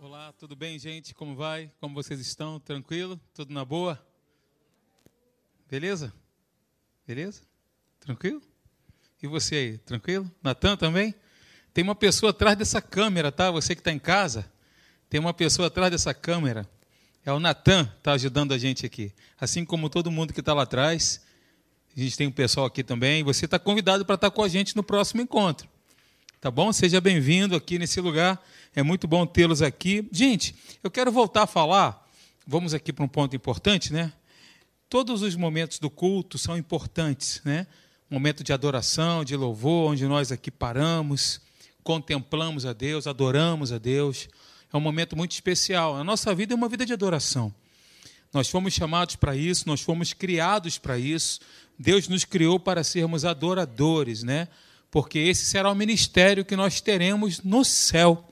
Olá, tudo bem, gente? Como vai? Como vocês estão? Tranquilo? Tudo na boa? Beleza? Beleza? Tranquilo? E você aí, tranquilo? Natan também? Tem uma pessoa atrás dessa câmera, tá? Você que está em casa, tem uma pessoa atrás dessa câmera. É o Natan está ajudando a gente aqui. Assim como todo mundo que está lá atrás. A gente tem um pessoal aqui também. Você está convidado para estar tá com a gente no próximo encontro. Tá bom? Seja bem-vindo aqui nesse lugar. É muito bom tê-los aqui. Gente, eu quero voltar a falar. Vamos aqui para um ponto importante, né? Todos os momentos do culto são importantes, né? Momento de adoração, de louvor, onde nós aqui paramos, contemplamos a Deus, adoramos a Deus. É um momento muito especial. A nossa vida é uma vida de adoração. Nós fomos chamados para isso, nós fomos criados para isso. Deus nos criou para sermos adoradores, né? Porque esse será o ministério que nós teremos no céu.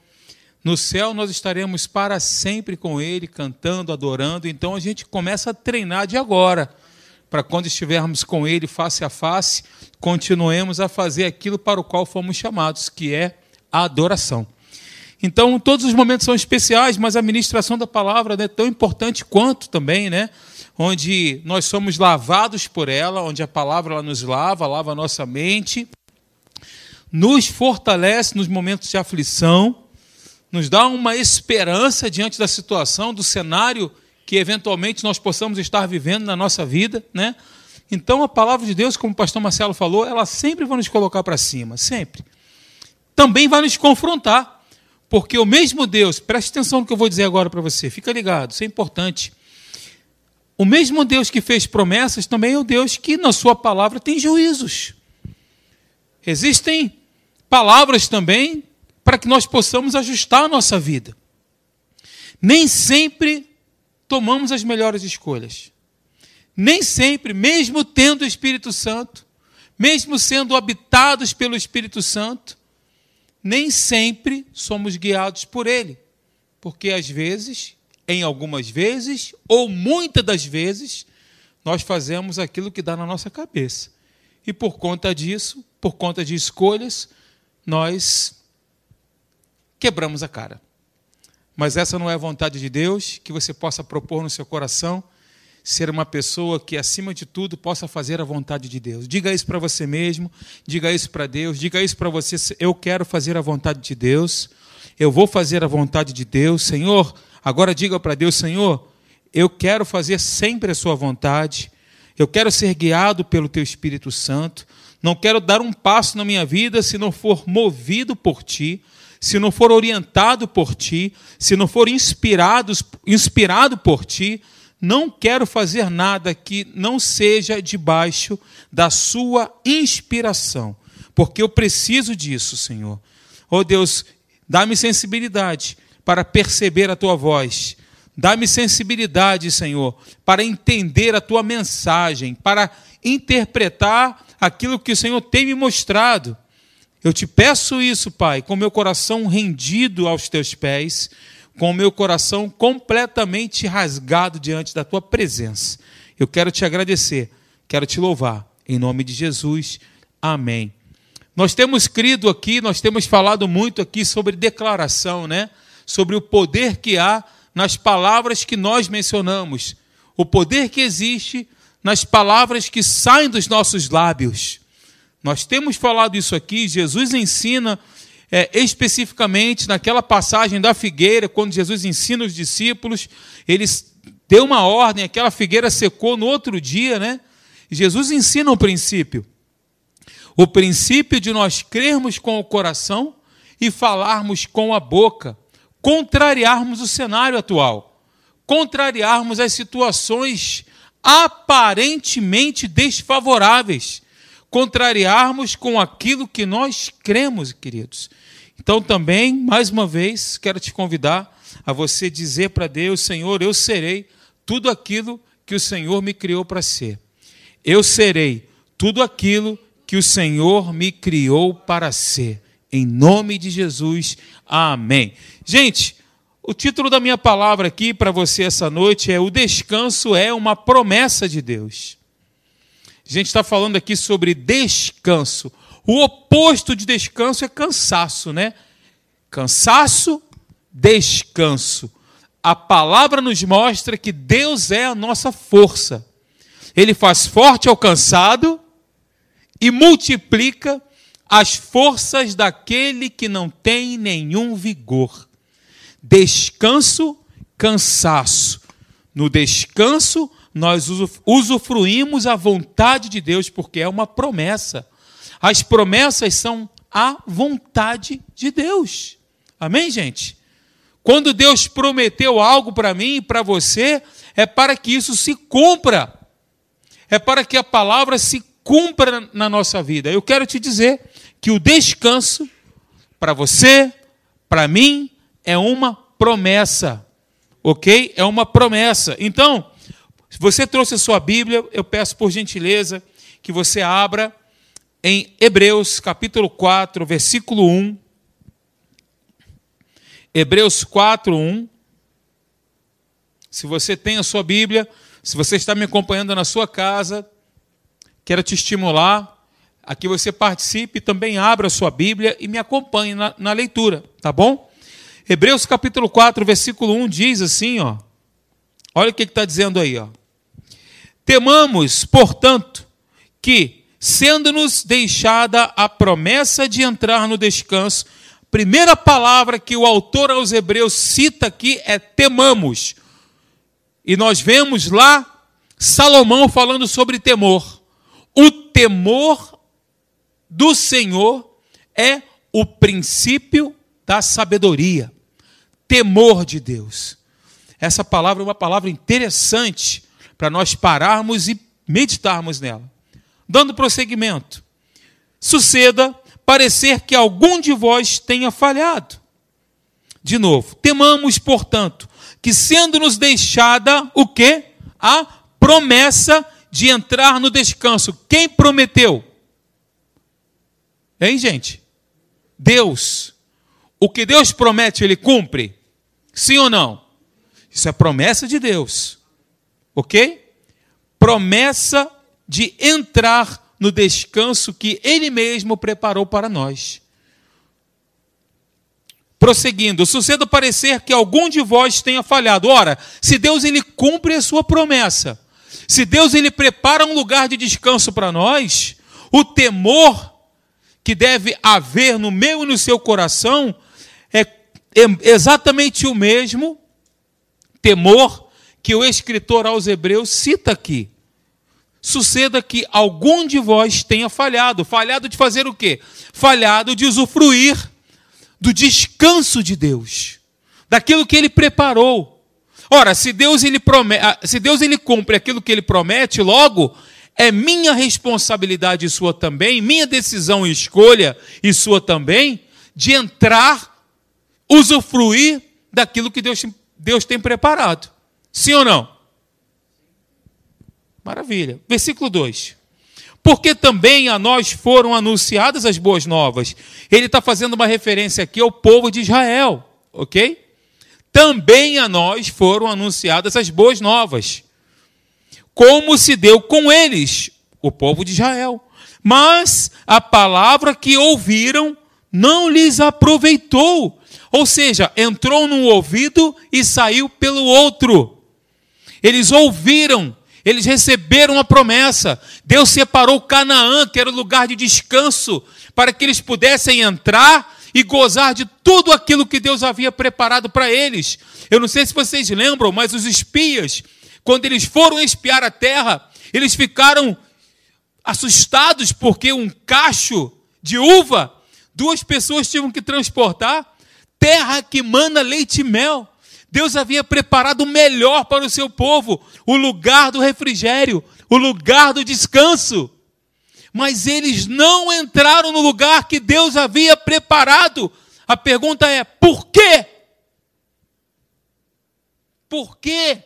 No céu nós estaremos para sempre com Ele, cantando, adorando. Então a gente começa a treinar de agora, para quando estivermos com Ele face a face, continuemos a fazer aquilo para o qual fomos chamados, que é a adoração. Então, todos os momentos são especiais, mas a ministração da palavra é tão importante quanto também, né? Onde nós somos lavados por ela, onde a palavra ela nos lava, lava a nossa mente, nos fortalece nos momentos de aflição nos dá uma esperança diante da situação, do cenário que eventualmente nós possamos estar vivendo na nossa vida, né? Então a palavra de Deus, como o pastor Marcelo falou, ela sempre vai nos colocar para cima, sempre. Também vai nos confrontar, porque o mesmo Deus, preste atenção no que eu vou dizer agora para você, fica ligado, isso é importante. O mesmo Deus que fez promessas também é o Deus que na sua palavra tem juízos. Existem palavras também para que nós possamos ajustar a nossa vida. Nem sempre tomamos as melhores escolhas. Nem sempre, mesmo tendo o Espírito Santo, mesmo sendo habitados pelo Espírito Santo, nem sempre somos guiados por Ele. Porque às vezes, em algumas vezes, ou muitas das vezes, nós fazemos aquilo que dá na nossa cabeça. E por conta disso, por conta de escolhas, nós quebramos a cara. Mas essa não é a vontade de Deus, que você possa propor no seu coração ser uma pessoa que, acima de tudo, possa fazer a vontade de Deus. Diga isso para você mesmo, diga isso para Deus, diga isso para você. Eu quero fazer a vontade de Deus, eu vou fazer a vontade de Deus. Senhor, agora diga para Deus: Senhor, eu quero fazer sempre a Sua vontade, eu quero ser guiado pelo Teu Espírito Santo, não quero dar um passo na minha vida se não for movido por Ti se não for orientado por ti, se não for inspirado, inspirado por ti, não quero fazer nada que não seja debaixo da sua inspiração, porque eu preciso disso, Senhor. Oh Deus, dá-me sensibilidade para perceber a tua voz. Dá-me sensibilidade, Senhor, para entender a tua mensagem, para interpretar aquilo que o Senhor tem me mostrado. Eu te peço isso, Pai, com meu coração rendido aos teus pés, com meu coração completamente rasgado diante da tua presença. Eu quero te agradecer, quero te louvar. Em nome de Jesus. Amém. Nós temos crido aqui, nós temos falado muito aqui sobre declaração, né? Sobre o poder que há nas palavras que nós mencionamos, o poder que existe nas palavras que saem dos nossos lábios. Nós temos falado isso aqui, Jesus ensina é, especificamente naquela passagem da figueira, quando Jesus ensina os discípulos, eles deu uma ordem, aquela figueira secou no outro dia, né? Jesus ensina um princípio. O princípio de nós crermos com o coração e falarmos com a boca, contrariarmos o cenário atual, contrariarmos as situações aparentemente desfavoráveis contrariarmos com aquilo que nós cremos, queridos. Então, também, mais uma vez, quero te convidar a você dizer para Deus: Senhor, eu serei tudo aquilo que o Senhor me criou para ser. Eu serei tudo aquilo que o Senhor me criou para ser. Em nome de Jesus, amém. Gente, o título da minha palavra aqui para você essa noite é: O descanso é uma promessa de Deus. A gente está falando aqui sobre descanso. O oposto de descanso é cansaço, né? Cansaço, descanso. A palavra nos mostra que Deus é a nossa força. Ele faz forte ao cansado e multiplica as forças daquele que não tem nenhum vigor. Descanso, cansaço. No descanso, nós usufruímos a vontade de Deus, porque é uma promessa. As promessas são a vontade de Deus. Amém, gente? Quando Deus prometeu algo para mim e para você, é para que isso se cumpra. É para que a palavra se cumpra na nossa vida. Eu quero te dizer que o descanso para você, para mim, é uma promessa. Ok? É uma promessa. Então, se você trouxe a sua Bíblia, eu peço por gentileza que você abra em Hebreus capítulo 4, versículo 1. Hebreus 4, 1. Se você tem a sua Bíblia, se você está me acompanhando na sua casa, quero te estimular a que você participe, também abra a sua Bíblia e me acompanhe na, na leitura, tá bom? Hebreus capítulo 4, versículo 1 diz assim, ó. Olha o que está dizendo aí, ó. Temamos, portanto, que, sendo-nos deixada a promessa de entrar no descanso, primeira palavra que o autor aos Hebreus cita aqui é temamos. E nós vemos lá Salomão falando sobre temor. O temor do Senhor é o princípio da sabedoria, temor de Deus. Essa palavra é uma palavra interessante para nós pararmos e meditarmos nela. Dando prosseguimento, suceda parecer que algum de vós tenha falhado. De novo, temamos, portanto, que sendo-nos deixada o quê? A promessa de entrar no descanso. Quem prometeu? Hein, gente? Deus. O que Deus promete, ele cumpre? Sim ou não? Isso é promessa de Deus. Ok? Promessa de entrar no descanso que ele mesmo preparou para nós. Prosseguindo, suceda parecer que algum de vós tenha falhado. Ora, se Deus ele cumpre a sua promessa, se Deus ele prepara um lugar de descanso para nós, o temor que deve haver no meu e no seu coração exatamente o mesmo temor que o escritor aos Hebreus cita aqui. Suceda que algum de vós tenha falhado. Falhado de fazer o quê? Falhado de usufruir do descanso de Deus, daquilo que ele preparou. Ora, se Deus ele promete, ah, se Deus ele cumpre aquilo que ele promete, logo é minha responsabilidade e sua também, minha decisão e escolha e sua também, de entrar, usufruir daquilo que Deus, Deus tem preparado. Sim ou não? Maravilha. Versículo 2. Porque também a nós foram anunciadas as boas novas. Ele está fazendo uma referência aqui ao povo de Israel, ok? Também a nós foram anunciadas as boas novas como se deu com eles, o povo de Israel. Mas a palavra que ouviram não lhes aproveitou. Ou seja, entrou num ouvido e saiu pelo outro. Eles ouviram, eles receberam a promessa. Deus separou Canaã, que era o lugar de descanso, para que eles pudessem entrar e gozar de tudo aquilo que Deus havia preparado para eles. Eu não sei se vocês lembram, mas os espias quando eles foram espiar a terra, eles ficaram assustados porque um cacho de uva, duas pessoas tinham que transportar, terra que mana leite e mel. Deus havia preparado o melhor para o seu povo, o lugar do refrigério, o lugar do descanso. Mas eles não entraram no lugar que Deus havia preparado. A pergunta é: por quê? Por quê?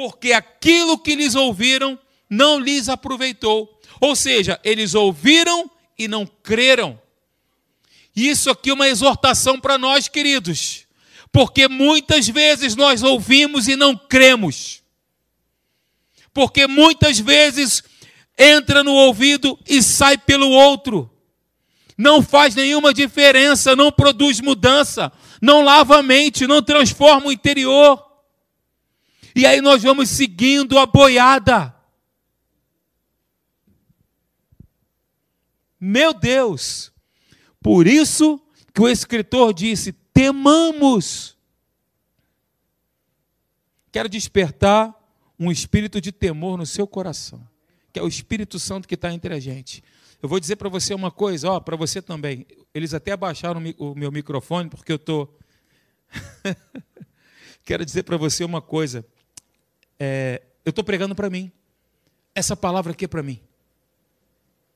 porque aquilo que lhes ouviram não lhes aproveitou. Ou seja, eles ouviram e não creram. Isso aqui é uma exortação para nós, queridos, porque muitas vezes nós ouvimos e não cremos. Porque muitas vezes entra no ouvido e sai pelo outro. Não faz nenhuma diferença, não produz mudança, não lava a mente, não transforma o interior. E aí nós vamos seguindo a boiada. Meu Deus! Por isso que o escritor disse: temamos. Quero despertar um espírito de temor no seu coração, que é o Espírito Santo que está entre a gente. Eu vou dizer para você uma coisa, ó, para você também. Eles até abaixaram o meu microfone porque eu tô. Quero dizer para você uma coisa. É, eu estou pregando para mim. Essa palavra aqui é para mim.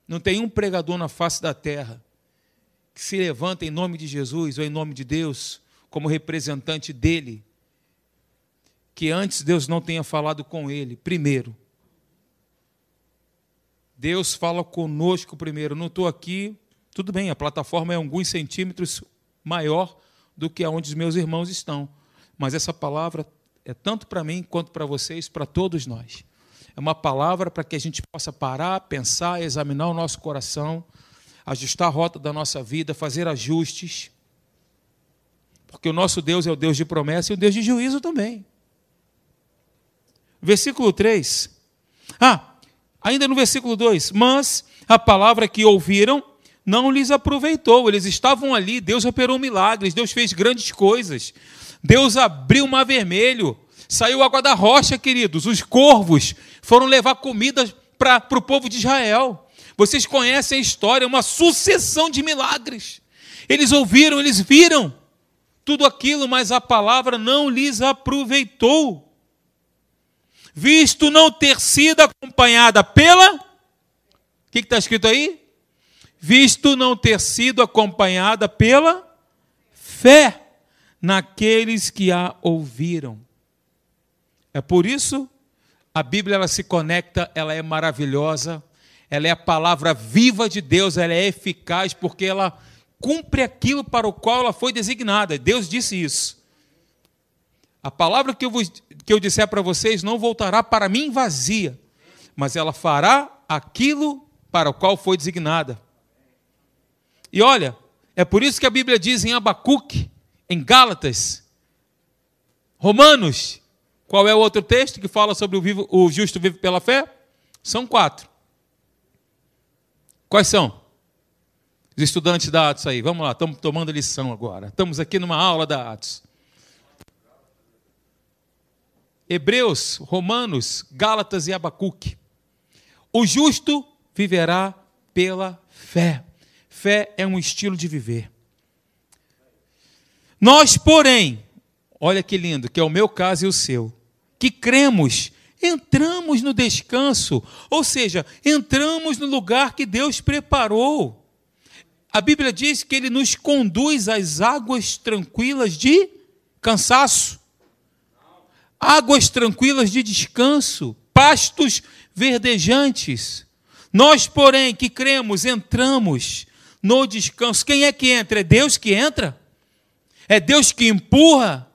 Não tem um pregador na face da terra que se levanta em nome de Jesus ou em nome de Deus como representante dele, que antes Deus não tenha falado com ele primeiro. Deus fala conosco primeiro. Não estou aqui, tudo bem, a plataforma é alguns centímetros maior do que aonde os meus irmãos estão. Mas essa palavra é tanto para mim quanto para vocês, para todos nós. É uma palavra para que a gente possa parar, pensar, examinar o nosso coração, ajustar a rota da nossa vida, fazer ajustes. Porque o nosso Deus é o Deus de promessa e o Deus de juízo também. Versículo 3. Ah, Ainda no versículo 2: Mas a palavra que ouviram não lhes aproveitou. Eles estavam ali, Deus operou milagres, Deus fez grandes coisas. Deus abriu o mar vermelho, saiu água da rocha, queridos. Os corvos foram levar comida para o povo de Israel. Vocês conhecem a história, uma sucessão de milagres. Eles ouviram, eles viram tudo aquilo, mas a palavra não lhes aproveitou visto não ter sido acompanhada pela. O que está escrito aí? Visto não ter sido acompanhada pela fé naqueles que a ouviram. É por isso a Bíblia ela se conecta, ela é maravilhosa, ela é a palavra viva de Deus, ela é eficaz porque ela cumpre aquilo para o qual ela foi designada. Deus disse isso. A palavra que eu, vos, que eu disser para vocês não voltará para mim vazia, mas ela fará aquilo para o qual foi designada. E olha, é por isso que a Bíblia diz em Abacuque, em Gálatas, Romanos, qual é o outro texto que fala sobre o, vivo, o justo vive pela fé? São quatro. Quais são? Os estudantes da Atos aí, vamos lá, estamos tomando lição agora. Estamos aqui numa aula da Atos. Hebreus, Romanos, Gálatas e Abacuque. O justo viverá pela fé. Fé é um estilo de viver. Nós, porém, olha que lindo, que é o meu caso e o seu, que cremos, entramos no descanso, ou seja, entramos no lugar que Deus preparou. A Bíblia diz que ele nos conduz às águas tranquilas de cansaço águas tranquilas de descanso, pastos verdejantes. Nós, porém, que cremos, entramos no descanso. Quem é que entra? É Deus que entra? É Deus que empurra?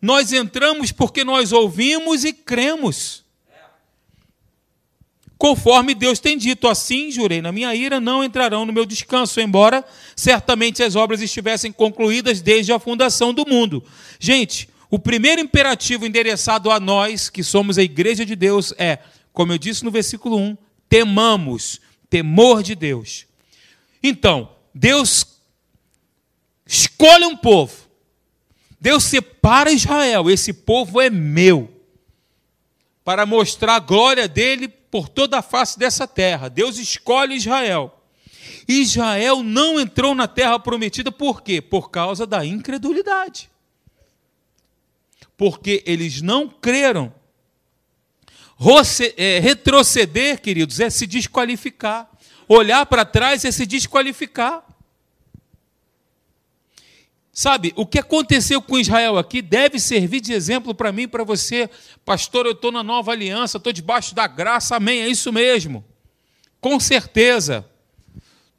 Nós entramos porque nós ouvimos e cremos. Conforme Deus tem dito, assim jurei, na minha ira não entrarão no meu descanso, embora certamente as obras estivessem concluídas desde a fundação do mundo. Gente, o primeiro imperativo endereçado a nós, que somos a igreja de Deus, é, como eu disse no versículo 1, temamos, temor de Deus. Então, Deus escolhe um povo. Deus separa Israel, esse povo é meu. Para mostrar a glória dele por toda a face dessa terra. Deus escolhe Israel. Israel não entrou na terra prometida por quê? Por causa da incredulidade porque eles não creram. É, retroceder, queridos, é se desqualificar. Olhar para trás é se desqualificar. Sabe, o que aconteceu com Israel aqui deve servir de exemplo para mim para você. Pastor, eu estou na nova aliança, estou debaixo da graça, amém, é isso mesmo. Com certeza.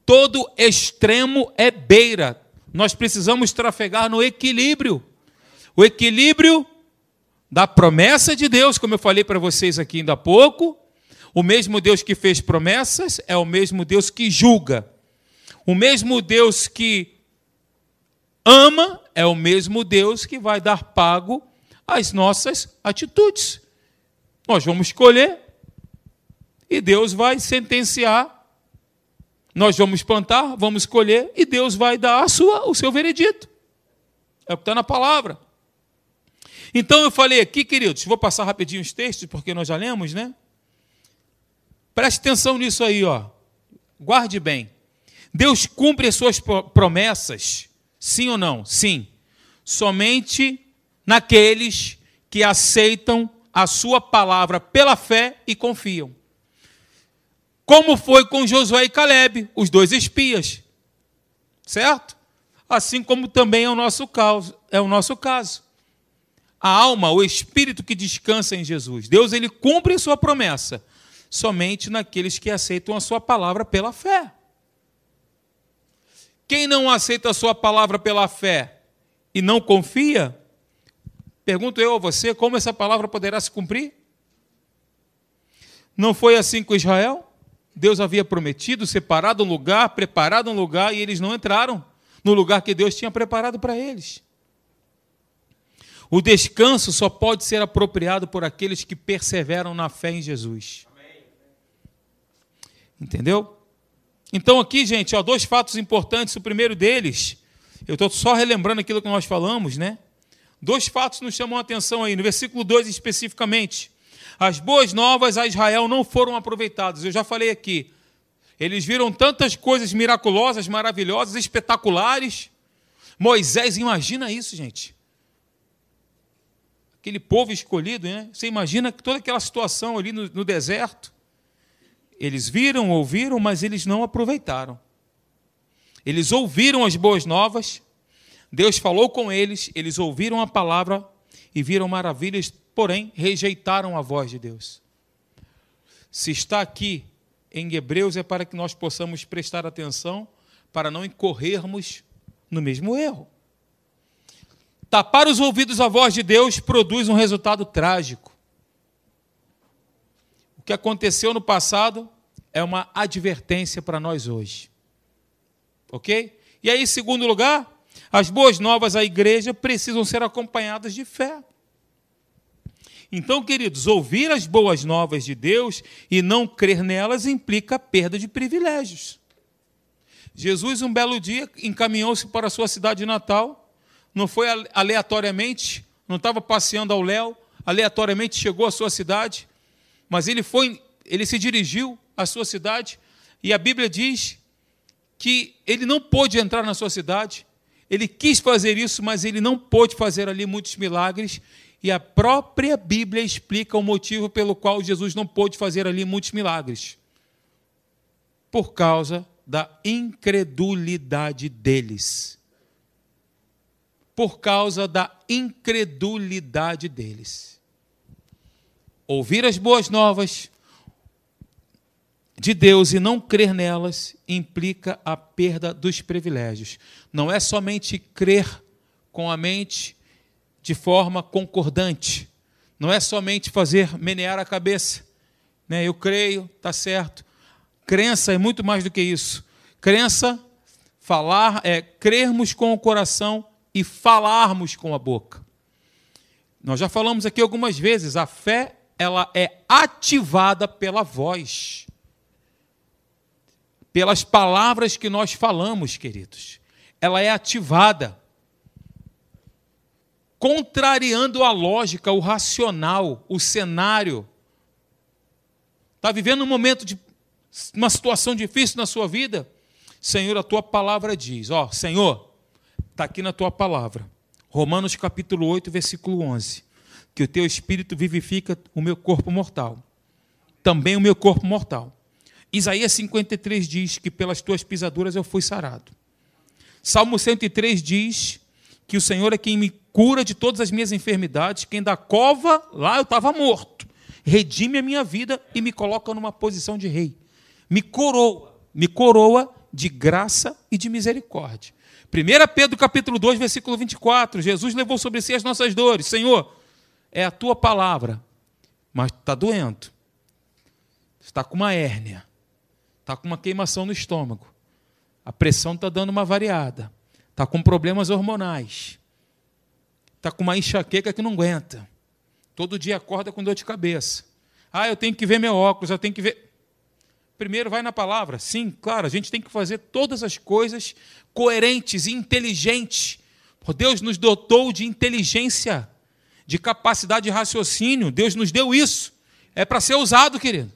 Todo extremo é beira. Nós precisamos trafegar no equilíbrio. O equilíbrio da promessa de Deus, como eu falei para vocês aqui ainda há pouco. O mesmo Deus que fez promessas é o mesmo Deus que julga. O mesmo Deus que ama é o mesmo Deus que vai dar pago às nossas atitudes. Nós vamos escolher e Deus vai sentenciar. Nós vamos plantar, vamos escolher e Deus vai dar a sua, o seu veredito. É o que está na palavra. Então eu falei aqui, queridos, vou passar rapidinho os textos, porque nós já lemos, né? Preste atenção nisso aí, ó. Guarde bem. Deus cumpre as suas promessas, sim ou não? Sim. Somente naqueles que aceitam a sua palavra pela fé e confiam. Como foi com Josué e Caleb, os dois espias. Certo? Assim como também é o nosso caso, é o nosso caso. A alma, o espírito que descansa em Jesus. Deus ele cumpre a sua promessa somente naqueles que aceitam a sua palavra pela fé. Quem não aceita a sua palavra pela fé e não confia, pergunto eu a você, como essa palavra poderá se cumprir? Não foi assim com Israel? Deus havia prometido, separado um lugar, preparado um lugar, e eles não entraram no lugar que Deus tinha preparado para eles. O descanso só pode ser apropriado por aqueles que perseveram na fé em Jesus. Entendeu? Então, aqui, gente, ó, dois fatos importantes. O primeiro deles, eu estou só relembrando aquilo que nós falamos, né? Dois fatos nos chamam a atenção aí, no versículo 2 especificamente. As boas novas a Israel não foram aproveitadas. Eu já falei aqui. Eles viram tantas coisas miraculosas, maravilhosas, espetaculares. Moisés, imagina isso, gente. Aquele povo escolhido, né? Você imagina toda aquela situação ali no, no deserto. Eles viram, ouviram, mas eles não aproveitaram. Eles ouviram as boas novas, Deus falou com eles, eles ouviram a palavra e viram maravilhas, porém rejeitaram a voz de Deus. Se está aqui em Hebreus é para que nós possamos prestar atenção para não incorrermos no mesmo erro. Tapar os ouvidos à voz de Deus produz um resultado trágico que aconteceu no passado é uma advertência para nós hoje. Ok? E aí, segundo lugar, as boas novas à igreja precisam ser acompanhadas de fé. Então, queridos, ouvir as boas novas de Deus e não crer nelas implica perda de privilégios. Jesus, um belo dia, encaminhou-se para a sua cidade natal, não foi aleatoriamente, não estava passeando ao léu, aleatoriamente chegou à sua cidade, mas ele foi, ele se dirigiu à sua cidade e a Bíblia diz que ele não pôde entrar na sua cidade. Ele quis fazer isso, mas ele não pôde fazer ali muitos milagres. E a própria Bíblia explica o motivo pelo qual Jesus não pôde fazer ali muitos milagres. Por causa da incredulidade deles. Por causa da incredulidade deles ouvir as boas novas de Deus e não crer nelas implica a perda dos privilégios. Não é somente crer com a mente de forma concordante. Não é somente fazer menear a cabeça. Né? Eu creio, está certo. Crença é muito mais do que isso. Crença, falar, é crermos com o coração e falarmos com a boca. Nós já falamos aqui algumas vezes, a fé ela é ativada pela voz, pelas palavras que nós falamos, queridos. Ela é ativada, contrariando a lógica, o racional, o cenário. Está vivendo um momento de uma situação difícil na sua vida? Senhor, a tua palavra diz, ó, Senhor, está aqui na tua palavra. Romanos capítulo 8, versículo 11 que o teu espírito vivifica o meu corpo mortal, também o meu corpo mortal. Isaías 53 diz que pelas tuas pisaduras eu fui sarado. Salmo 103 diz que o Senhor é quem me cura de todas as minhas enfermidades, quem da cova, lá eu estava morto, redime a minha vida e me coloca numa posição de rei. Me coroa, me coroa de graça e de misericórdia. 1 Pedro capítulo 2, versículo 24, Jesus levou sobre si as nossas dores. Senhor, é a tua palavra, mas está doendo. Está com uma hérnia. Está com uma queimação no estômago. A pressão está dando uma variada. está com problemas hormonais, está com uma enxaqueca que não aguenta, todo dia acorda com dor de cabeça. Ah, eu tenho que ver meu óculos, eu tenho que ver. Primeiro vai na palavra. Sim, claro, a gente tem que fazer todas as coisas coerentes e inteligentes. Deus nos dotou de inteligência, de capacidade de raciocínio. Deus nos deu isso. É para ser usado, querido.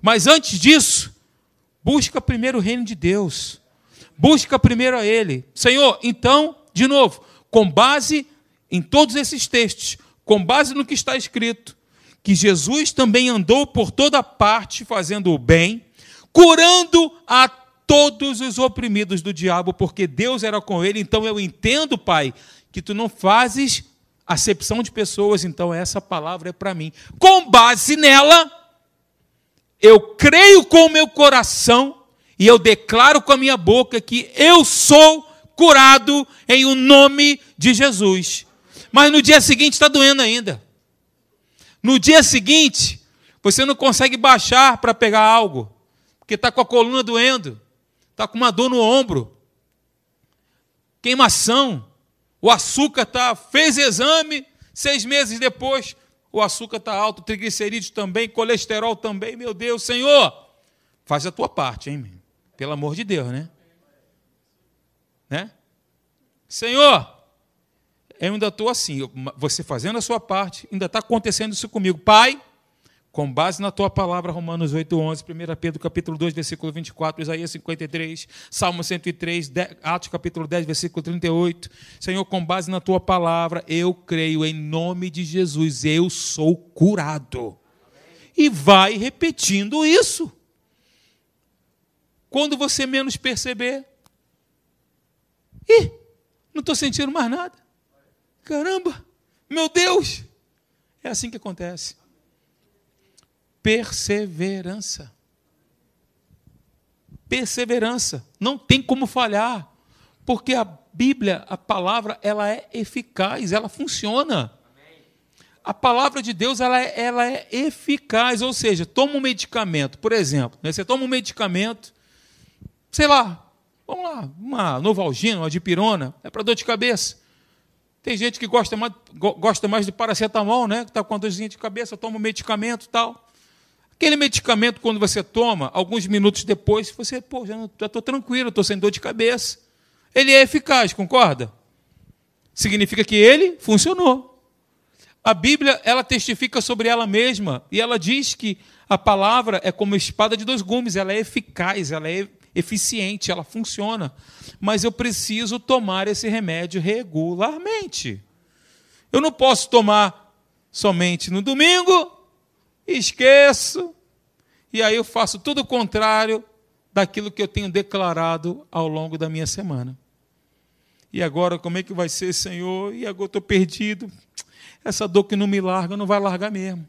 Mas antes disso, busca primeiro o reino de Deus. Busca primeiro a Ele. Senhor, então, de novo, com base em todos esses textos, com base no que está escrito, que Jesus também andou por toda parte fazendo o bem, curando a todos os oprimidos do diabo, porque Deus era com ele. Então eu entendo, Pai, que tu não fazes acepção de pessoas, então essa palavra é para mim. Com base nela, eu creio com o meu coração e eu declaro com a minha boca que eu sou curado em o nome de Jesus. Mas no dia seguinte está doendo ainda. No dia seguinte, você não consegue baixar para pegar algo, porque está com a coluna doendo, está com uma dor no ombro, queimação, o açúcar está, fez exame, seis meses depois, o açúcar está alto, triglicerídeos também, colesterol também, meu Deus, Senhor, faz a tua parte, hein, pelo amor de Deus, né? Né? Senhor, eu ainda estou assim, você fazendo a sua parte, ainda está acontecendo isso comigo. Pai, com base na tua palavra, Romanos 8, 11, 1 Pedro capítulo 2, versículo 24, Isaías 53, Salmo 103, Atos capítulo 10, versículo 38. Senhor, com base na tua palavra, eu creio em nome de Jesus, eu sou curado. E vai repetindo isso. Quando você menos perceber, ih, não estou sentindo mais nada. Caramba, meu Deus! É assim que acontece. Perseverança. Perseverança. Não tem como falhar. Porque a Bíblia, a palavra, ela é eficaz, ela funciona. A palavra de Deus ela é, ela é eficaz, ou seja, toma um medicamento, por exemplo, né? você toma um medicamento, sei lá, vamos lá, uma novalgina, uma dipirona, é para dor de cabeça. Tem gente que gosta mais, gosta mais de paracetamol, né? Que está com a dorzinha de cabeça, toma um medicamento tal. Aquele medicamento, quando você toma, alguns minutos depois, você, pô, já estou tranquilo, estou sem dor de cabeça. Ele é eficaz, concorda? Significa que ele funcionou. A Bíblia, ela testifica sobre ela mesma e ela diz que a palavra é como espada de dois gumes, ela é eficaz, ela é eficiente, ela funciona. Mas eu preciso tomar esse remédio regularmente. Eu não posso tomar somente no domingo, esqueço, e aí eu faço tudo o contrário daquilo que eu tenho declarado ao longo da minha semana. E agora, como é que vai ser, Senhor? E agora estou perdido. Essa dor que não me larga, não vai largar mesmo.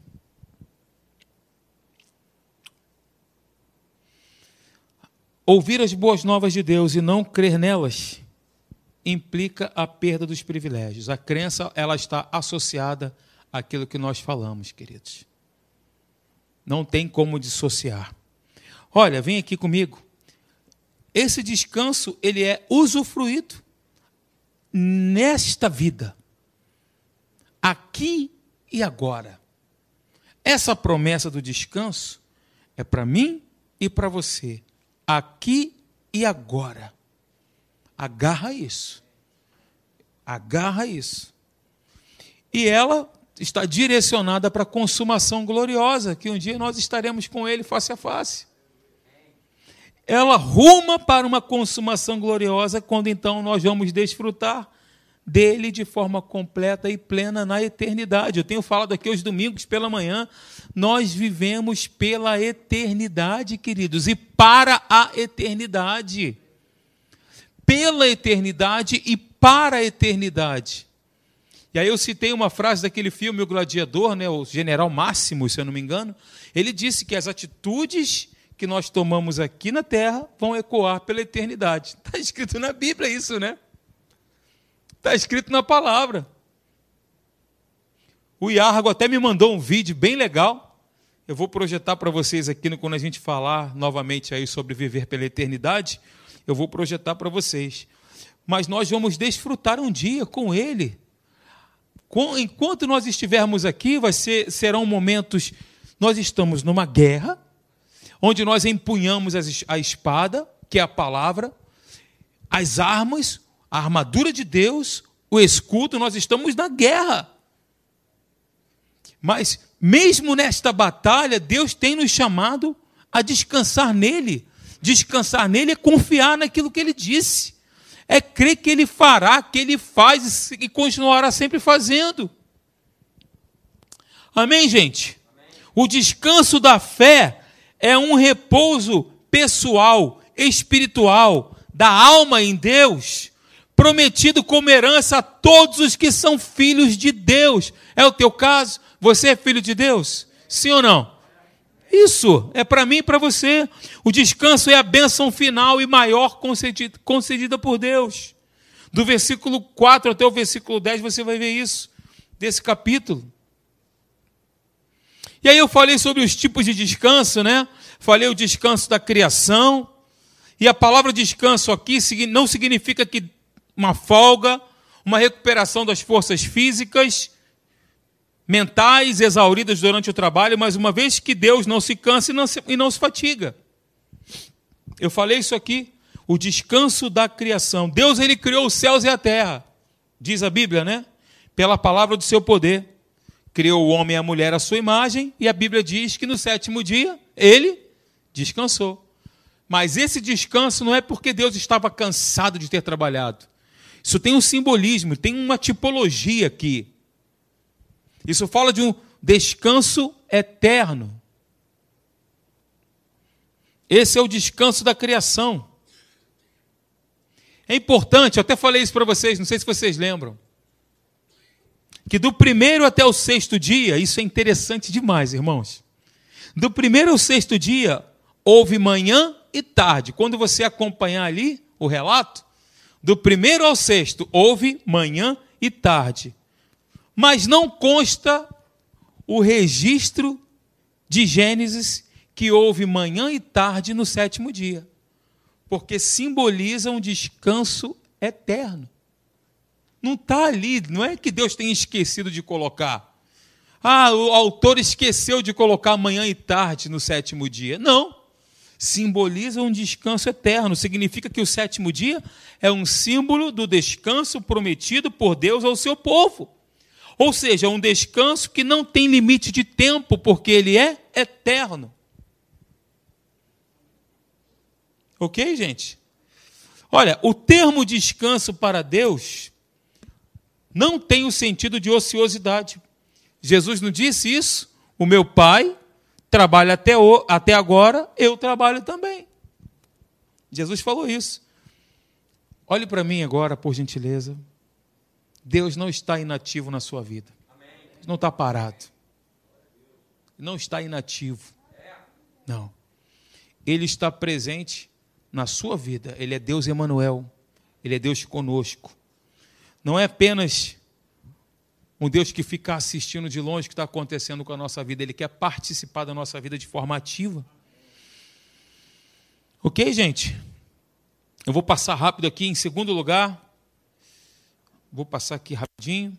Ouvir as boas novas de Deus e não crer nelas implica a perda dos privilégios. A crença ela está associada àquilo que nós falamos, queridos. Não tem como dissociar. Olha, vem aqui comigo. Esse descanso ele é usufruído nesta vida, aqui e agora. Essa promessa do descanso é para mim e para você aqui e agora. Agarra isso. Agarra isso. E ela está direcionada para a consumação gloriosa, que um dia nós estaremos com Ele face a face. Ela ruma para uma consumação gloriosa, quando então nós vamos desfrutar dele de forma completa e plena na eternidade. Eu tenho falado aqui os domingos pela manhã, nós vivemos pela eternidade, queridos, e para a eternidade. Pela eternidade e para a eternidade. E aí eu citei uma frase daquele filme O Gladiador, né, o General Máximo, se eu não me engano. Ele disse que as atitudes que nós tomamos aqui na terra vão ecoar pela eternidade. Está escrito na Bíblia isso, né? Está escrito na palavra. O Iargo até me mandou um vídeo bem legal. Eu vou projetar para vocês aqui quando a gente falar novamente aí sobre viver pela eternidade. Eu vou projetar para vocês. mas nós vamos desfrutar um dia com Ele. Enquanto nós estivermos aqui, vai ser, serão momentos. Nós estamos numa guerra, onde nós empunhamos a espada, que é a palavra, as armas, a armadura de Deus, o escudo, nós estamos na guerra. Mas, mesmo nesta batalha, Deus tem nos chamado a descansar nele. Descansar nele é confiar naquilo que ele disse. É crer que ele fará, que ele faz e continuará sempre fazendo. Amém, gente? O descanso da fé é um repouso pessoal, espiritual, da alma em Deus, prometido como herança a todos os que são filhos de Deus. É o teu caso? Você é filho de Deus? Sim ou não? Isso é para mim e para você. O descanso é a bênção final e maior concedida, concedida por Deus. Do versículo 4 até o versículo 10 você vai ver isso, desse capítulo. E aí eu falei sobre os tipos de descanso, né? Falei o descanso da criação, e a palavra descanso aqui não significa que uma folga, uma recuperação das forças físicas, mentais exauridas durante o trabalho, mas uma vez que Deus não se cansa e não se, e não se fatiga. Eu falei isso aqui, o descanso da criação. Deus ele criou os céus e a terra, diz a Bíblia, né? Pela palavra do seu poder. Criou o homem e a mulher à sua imagem, e a Bíblia diz que no sétimo dia ele descansou. Mas esse descanso não é porque Deus estava cansado de ter trabalhado. Isso tem um simbolismo, tem uma tipologia aqui. Isso fala de um descanso eterno. Esse é o descanso da criação. É importante, eu até falei isso para vocês, não sei se vocês lembram, que do primeiro até o sexto dia, isso é interessante demais, irmãos. Do primeiro ao sexto dia, houve manhã e tarde. Quando você acompanhar ali o relato, do primeiro ao sexto, houve manhã e tarde. Mas não consta o registro de Gênesis que houve manhã e tarde no sétimo dia, porque simboliza um descanso eterno. Não está ali, não é que Deus tenha esquecido de colocar. Ah, o autor esqueceu de colocar manhã e tarde no sétimo dia. Não simboliza um descanso eterno. Significa que o sétimo dia é um símbolo do descanso prometido por Deus ao seu povo. Ou seja, um descanso que não tem limite de tempo, porque ele é eterno. Ok, gente? Olha, o termo descanso para Deus não tem o sentido de ociosidade. Jesus não disse isso? O meu Pai trabalha até, o, até agora, eu trabalho também. Jesus falou isso. Olhe para mim agora, por gentileza. Deus não está inativo na sua vida. Não está parado. Não está inativo. Não. Ele está presente na sua vida. Ele é Deus Emanuel. Ele é Deus conosco. Não é apenas um Deus que fica assistindo de longe o que está acontecendo com a nossa vida, Ele quer participar da nossa vida de forma ativa. Ok, gente? Eu vou passar rápido aqui. Em segundo lugar, vou passar aqui rapidinho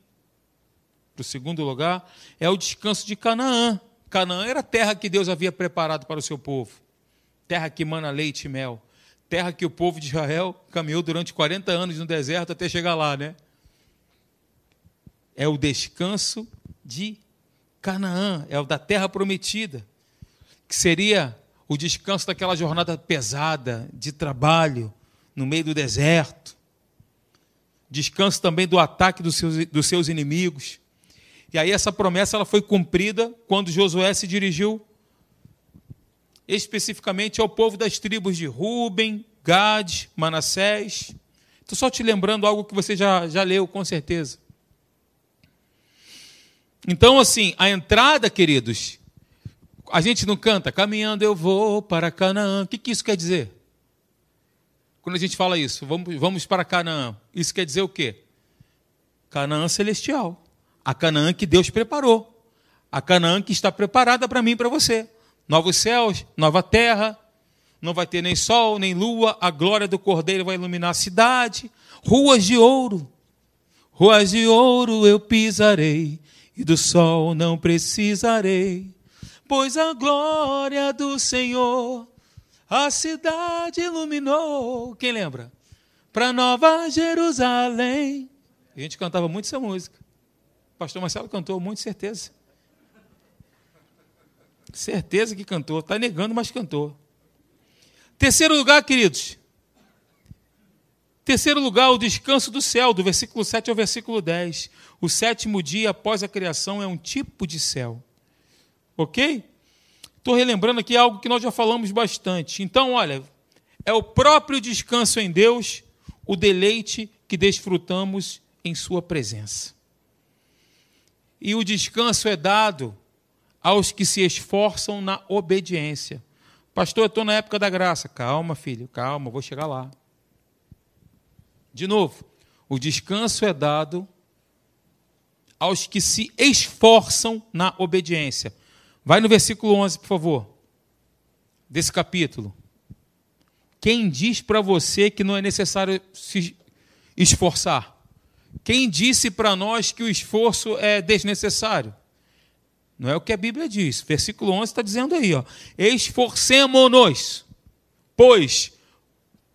para o segundo lugar, é o descanso de Canaã. Canaã era a terra que Deus havia preparado para o seu povo. Terra que mana leite e mel. Terra que o povo de Israel caminhou durante 40 anos no deserto até chegar lá, né? é o descanso de Canaã, é o da terra prometida, que seria o descanso daquela jornada pesada de trabalho no meio do deserto, descanso também do ataque dos seus, dos seus inimigos. E aí essa promessa ela foi cumprida quando Josué se dirigiu especificamente ao povo das tribos de Ruben, Gad, Manassés. Estou só te lembrando algo que você já, já leu, com certeza. Então, assim, a entrada, queridos, a gente não canta, caminhando eu vou para Canaã. O que, que isso quer dizer? Quando a gente fala isso, vamos, vamos para Canaã, isso quer dizer o quê? Canaã celestial. A Canaã que Deus preparou. A Canaã que está preparada para mim e para você. Novos céus, nova terra, não vai ter nem sol, nem lua, a glória do Cordeiro vai iluminar a cidade, ruas de ouro, ruas de ouro eu pisarei, e do sol não precisarei, pois a glória do Senhor a cidade iluminou. Quem lembra? Para Nova Jerusalém. A gente cantava muito essa música. O pastor Marcelo cantou, muito certeza. Certeza que cantou. Está negando, mas cantou. Terceiro lugar, queridos. Terceiro lugar, o descanso do céu, do versículo 7 ao versículo 10. O sétimo dia após a criação é um tipo de céu. Ok? Estou relembrando aqui algo que nós já falamos bastante. Então, olha, é o próprio descanso em Deus, o deleite que desfrutamos em Sua presença. E o descanso é dado aos que se esforçam na obediência. Pastor, eu estou na época da graça. Calma, filho, calma, vou chegar lá. De novo, o descanso é dado aos que se esforçam na obediência. Vai no versículo 11, por favor, desse capítulo. Quem diz para você que não é necessário se esforçar? Quem disse para nós que o esforço é desnecessário? Não é o que a Bíblia diz. Versículo 11 está dizendo aí, ó. Esforcemo-nos, pois,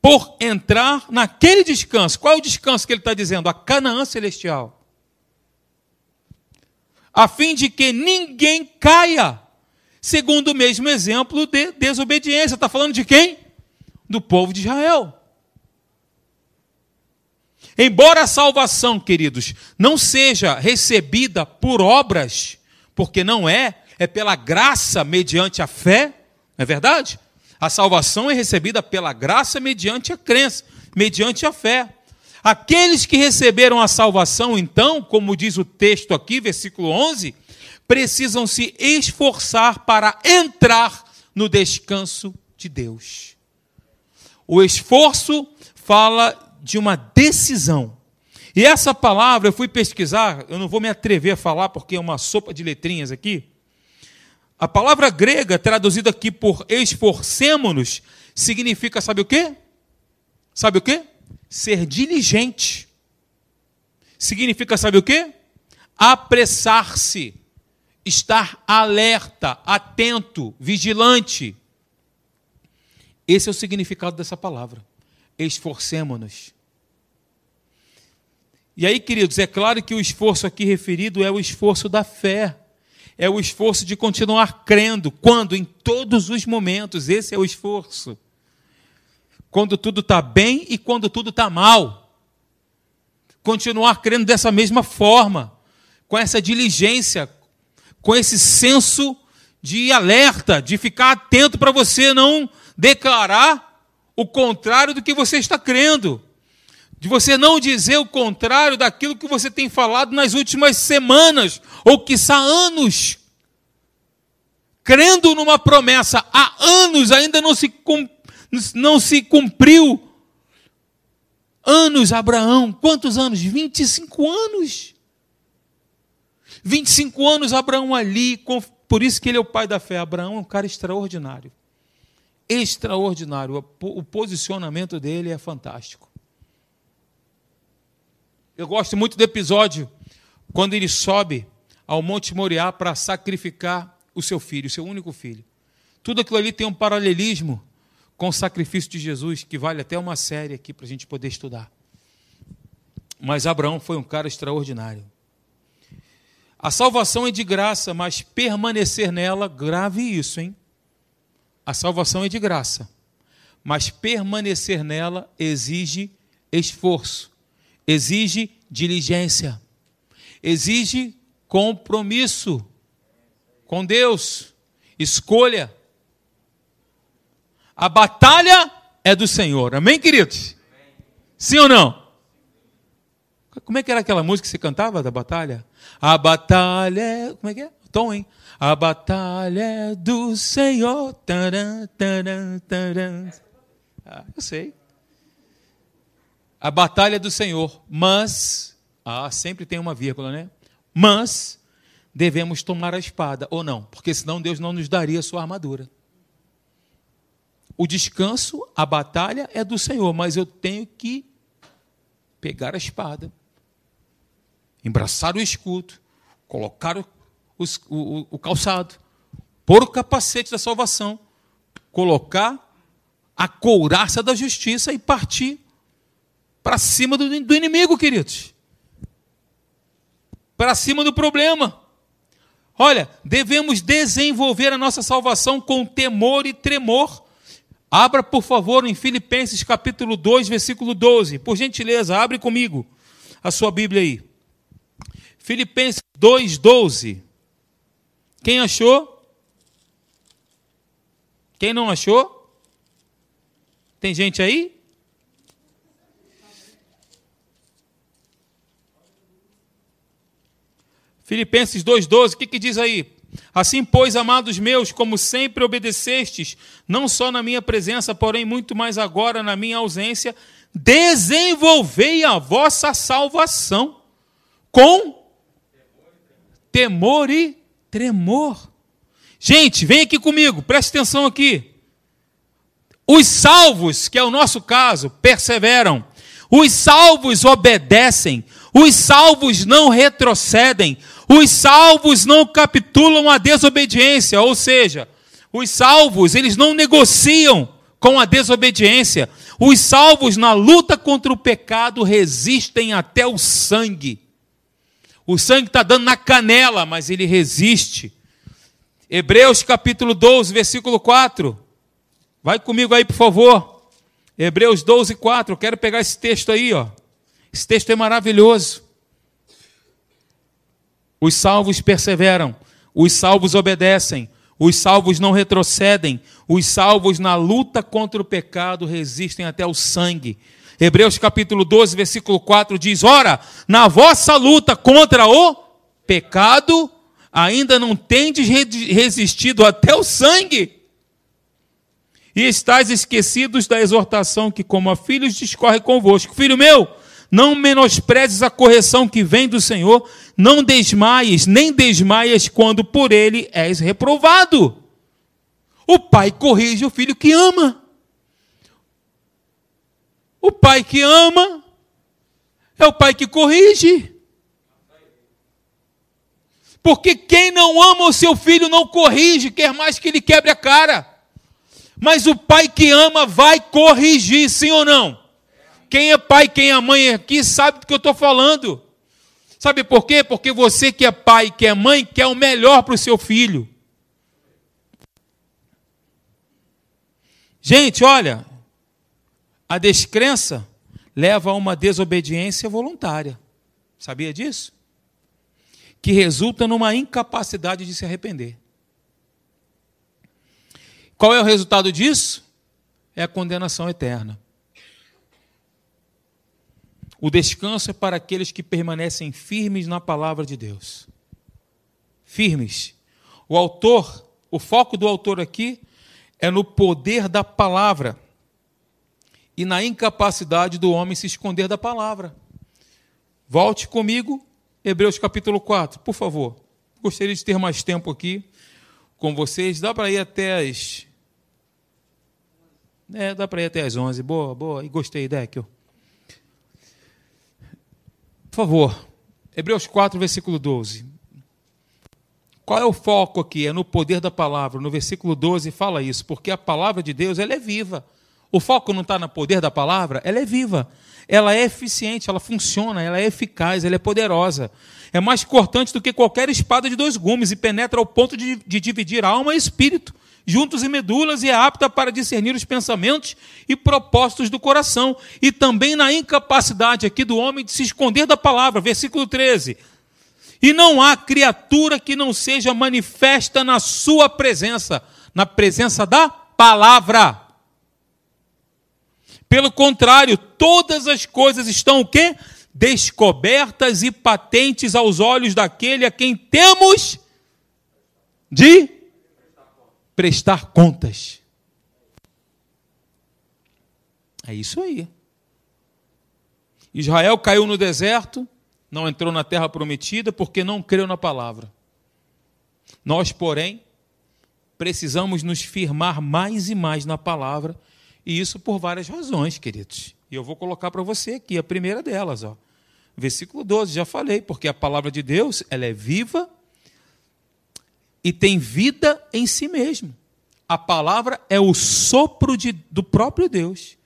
por entrar naquele descanso. Qual é o descanso que ele está dizendo? A Canaã celestial. A fim de que ninguém caia, segundo o mesmo exemplo de desobediência. Está falando de quem? Do povo de Israel. Embora a salvação, queridos, não seja recebida por obras, porque não é, é pela graça mediante a fé, não é verdade? A salvação é recebida pela graça mediante a crença, mediante a fé. Aqueles que receberam a salvação, então, como diz o texto aqui, versículo 11, precisam se esforçar para entrar no descanso de Deus. O esforço fala de uma decisão. E essa palavra eu fui pesquisar, eu não vou me atrever a falar porque é uma sopa de letrinhas aqui. A palavra grega, traduzida aqui por esforcemo-nos, significa, sabe o quê? Sabe o quê? Ser diligente. Significa, sabe o quê? Apressar-se, estar alerta, atento, vigilante. Esse é o significado dessa palavra. Esforcemo-nos. E aí, queridos, é claro que o esforço aqui referido é o esforço da fé. É o esforço de continuar crendo. Quando? Em todos os momentos. Esse é o esforço. Quando tudo está bem e quando tudo está mal. Continuar crendo dessa mesma forma, com essa diligência, com esse senso de alerta, de ficar atento para você não declarar o contrário do que você está crendo de você não dizer o contrário daquilo que você tem falado nas últimas semanas, ou quiçá anos. Crendo numa promessa há anos, ainda não se, não se cumpriu. Anos, Abraão, quantos anos? 25 anos. 25 anos, Abraão ali, por isso que ele é o pai da fé. Abraão é um cara extraordinário. Extraordinário. O posicionamento dele é fantástico. Eu gosto muito do episódio quando ele sobe ao Monte Moriá para sacrificar o seu filho, o seu único filho. Tudo aquilo ali tem um paralelismo com o sacrifício de Jesus, que vale até uma série aqui para a gente poder estudar. Mas Abraão foi um cara extraordinário. A salvação é de graça, mas permanecer nela, grave isso, hein? A salvação é de graça, mas permanecer nela exige esforço, exige diligência, exige compromisso com Deus, escolha. A batalha é do Senhor, amém, queridos? Sim ou não? Como é que era aquela música que você cantava da batalha? A batalha é. Como é que é? Tom, hein? A batalha é do Senhor. Taran, taran, taran. Ah, eu sei a batalha do Senhor, mas, ah, sempre tem uma vírgula, né? Mas devemos tomar a espada, ou não, porque senão Deus não nos daria a sua armadura. O descanso, a batalha é do Senhor, mas eu tenho que pegar a espada, embraçar o escudo, colocar o, o, o calçado, pôr o capacete da salvação, colocar a couraça da justiça e partir para cima do, do inimigo, queridos. Para cima do problema. Olha, devemos desenvolver a nossa salvação com temor e tremor. Abra, por favor, em Filipenses capítulo 2, versículo 12. Por gentileza, abre comigo a sua Bíblia aí. Filipenses 2, 12. Quem achou? Quem não achou? Tem gente aí? Filipenses 2,12, o que, que diz aí? Assim, pois, amados meus, como sempre obedecestes, não só na minha presença, porém muito mais agora na minha ausência, desenvolvei a vossa salvação com temor e tremor. Gente, vem aqui comigo, preste atenção aqui. Os salvos, que é o nosso caso, perseveram. Os salvos obedecem. Os salvos não retrocedem. Os salvos não capitulam a desobediência. Ou seja, os salvos, eles não negociam com a desobediência. Os salvos, na luta contra o pecado, resistem até o sangue. O sangue está dando na canela, mas ele resiste. Hebreus capítulo 12, versículo 4. Vai comigo aí, por favor. Hebreus 12, 4. Eu quero pegar esse texto aí, ó. Esse texto é maravilhoso. Os salvos perseveram, os salvos obedecem, os salvos não retrocedem, os salvos na luta contra o pecado resistem até o sangue. Hebreus capítulo 12, versículo 4 diz: Ora, na vossa luta contra o pecado, ainda não tendes resistido até o sangue e estáis esquecidos da exortação que, como a filhos, discorre convosco. Filho meu, não menosprezes a correção que vem do Senhor, não desmaies, nem desmaias quando por ele és reprovado. O pai corrige o filho que ama. O pai que ama é o pai que corrige. Porque quem não ama o seu filho não corrige, quer mais que ele quebre a cara. Mas o pai que ama vai corrigir, sim ou não? Quem é pai, quem é mãe aqui sabe do que eu estou falando. Sabe por quê? Porque você que é pai, que é mãe, quer o melhor para o seu filho. Gente, olha, a descrença leva a uma desobediência voluntária. Sabia disso? Que resulta numa incapacidade de se arrepender. Qual é o resultado disso? É a condenação eterna. O descanso é para aqueles que permanecem firmes na palavra de Deus. Firmes. O autor, o foco do autor aqui é no poder da palavra e na incapacidade do homem se esconder da palavra. Volte comigo, Hebreus capítulo 4, por favor. Gostaria de ter mais tempo aqui com vocês. Dá para ir até as é, dá para ir até as 11. Boa, boa. E gostei, Décio. Por favor, Hebreus 4, versículo 12. Qual é o foco aqui? É no poder da palavra. No versículo 12 fala isso, porque a palavra de Deus ela é viva. O foco não está no poder da palavra, ela é viva. Ela é eficiente, ela funciona, ela é eficaz, ela é poderosa. É mais cortante do que qualquer espada de dois gumes e penetra ao ponto de, de dividir alma e espírito juntos e medulas, e é apta para discernir os pensamentos e propósitos do coração, e também na incapacidade aqui do homem de se esconder da palavra. Versículo 13. E não há criatura que não seja manifesta na sua presença, na presença da palavra. Pelo contrário, todas as coisas estão o quê? Descobertas e patentes aos olhos daquele a quem temos de prestar contas. É isso aí. Israel caiu no deserto, não entrou na terra prometida porque não creu na palavra. Nós, porém, precisamos nos firmar mais e mais na palavra, e isso por várias razões, queridos. E eu vou colocar para você aqui a primeira delas, ó. Versículo 12, já falei, porque a palavra de Deus, ela é viva e tem vida em si mesmo. A palavra é o sopro de, do próprio Deus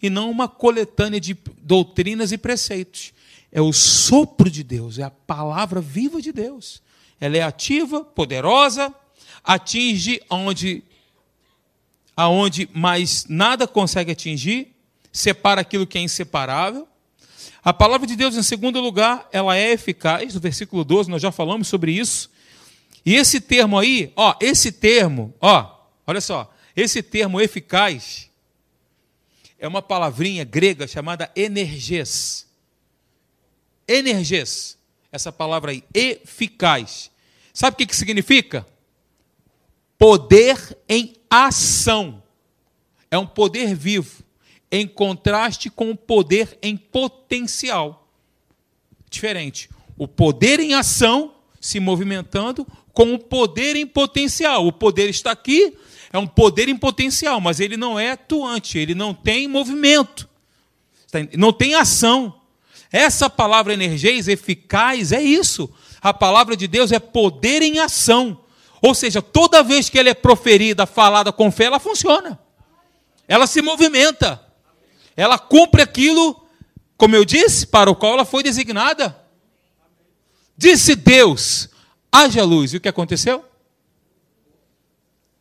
e não uma coletânea de doutrinas e preceitos. É o sopro de Deus, é a palavra viva de Deus. Ela é ativa, poderosa, atinge onde aonde mais nada consegue atingir, separa aquilo que é inseparável. A palavra de Deus, em segundo lugar, ela é eficaz. No versículo 12, nós já falamos sobre isso. E esse termo aí, ó, esse termo, ó, olha só, esse termo eficaz é uma palavrinha grega chamada energes. Energes, essa palavra aí, eficaz. Sabe o que, que significa? Poder em ação. É um poder vivo, em contraste com o poder em potencial. Diferente. O poder em ação se movimentando com o poder em potencial. O poder está aqui, é um poder em potencial, mas ele não é atuante, ele não tem movimento, não tem ação. Essa palavra energia eficaz é isso. A palavra de Deus é poder em ação. Ou seja, toda vez que ela é proferida, falada com fé, ela funciona. Ela se movimenta. Ela cumpre aquilo, como eu disse, para o qual ela foi designada. Disse Deus: haja luz. E o que aconteceu?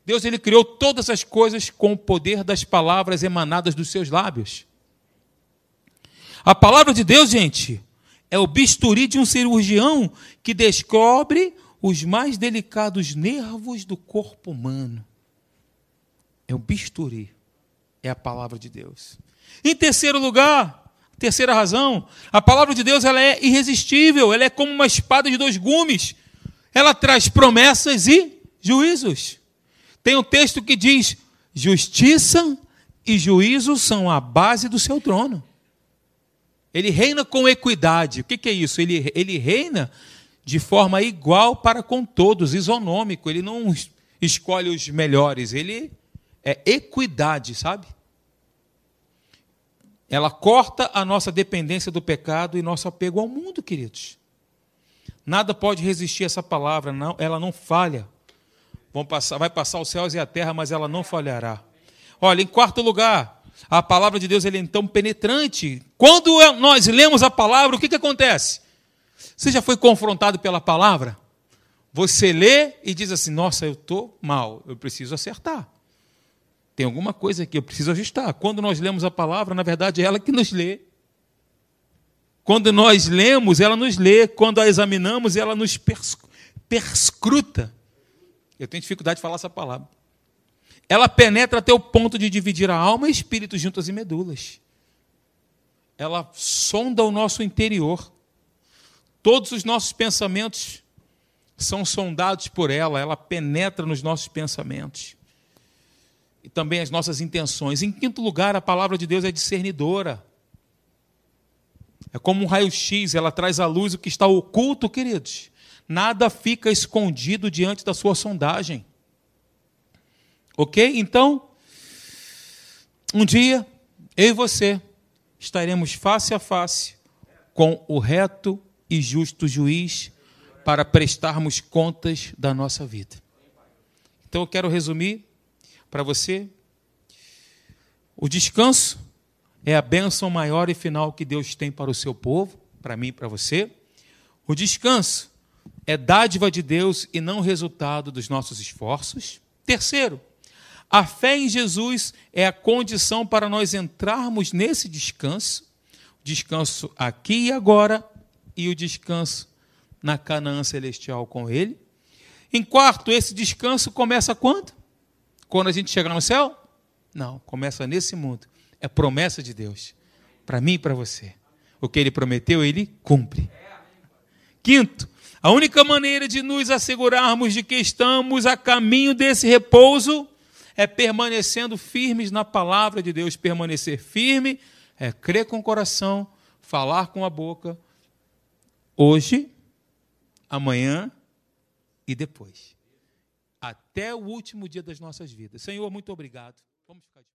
Deus ele criou todas as coisas com o poder das palavras emanadas dos seus lábios. A palavra de Deus, gente, é o bisturi de um cirurgião que descobre os mais delicados nervos do corpo humano. É o bisturi, é a palavra de Deus. Em terceiro lugar, terceira razão, a palavra de Deus ela é irresistível, ela é como uma espada de dois gumes. Ela traz promessas e juízos. Tem um texto que diz: justiça e juízo são a base do seu trono. Ele reina com equidade. O que, é isso? Ele, ele reina de forma igual para com todos, isonômico. Ele não escolhe os melhores, ele é equidade, sabe? Ela corta a nossa dependência do pecado e nosso apego ao mundo, queridos. Nada pode resistir a essa palavra, não, ela não falha. Vão passar, vai passar os céus e a terra, mas ela não falhará. Olha, em quarto lugar, a palavra de Deus é então penetrante. Quando nós lemos a palavra, o que, que acontece? Você já foi confrontado pela palavra? Você lê e diz assim: Nossa, eu estou mal, eu preciso acertar. Tem alguma coisa aqui, eu preciso ajustar. Quando nós lemos a palavra, na verdade é ela que nos lê. Quando nós lemos, ela nos lê. Quando a examinamos, ela nos perscruta. Eu tenho dificuldade de falar essa palavra. Ela penetra até o ponto de dividir a alma e espírito juntas e medulas. Ela sonda o nosso interior. Todos os nossos pensamentos são sondados por ela, ela penetra nos nossos pensamentos. E também as nossas intenções. Em quinto lugar, a palavra de Deus é discernidora. É como um raio-x, ela traz à luz o que está oculto, queridos. Nada fica escondido diante da sua sondagem. Ok? Então, um dia, eu e você estaremos face a face com o reto e justo juiz para prestarmos contas da nossa vida. Então, eu quero resumir para você. O descanso é a bênção maior e final que Deus tem para o seu povo, para mim e para você. O descanso é dádiva de Deus e não resultado dos nossos esforços. Terceiro, a fé em Jesus é a condição para nós entrarmos nesse descanso, descanso aqui e agora e o descanso na Canaã celestial com ele. Em quarto, esse descanso começa quando? Quando a gente chegar no céu? Não, começa nesse mundo. É promessa de Deus para mim e para você. O que ele prometeu, ele cumpre. Quinto, a única maneira de nos assegurarmos de que estamos a caminho desse repouso é permanecendo firmes na palavra de Deus. Permanecer firme é crer com o coração, falar com a boca, hoje, amanhã e depois. até o último dia das nossas vidas. Senhor, muito obrigado. Vamos ficar de.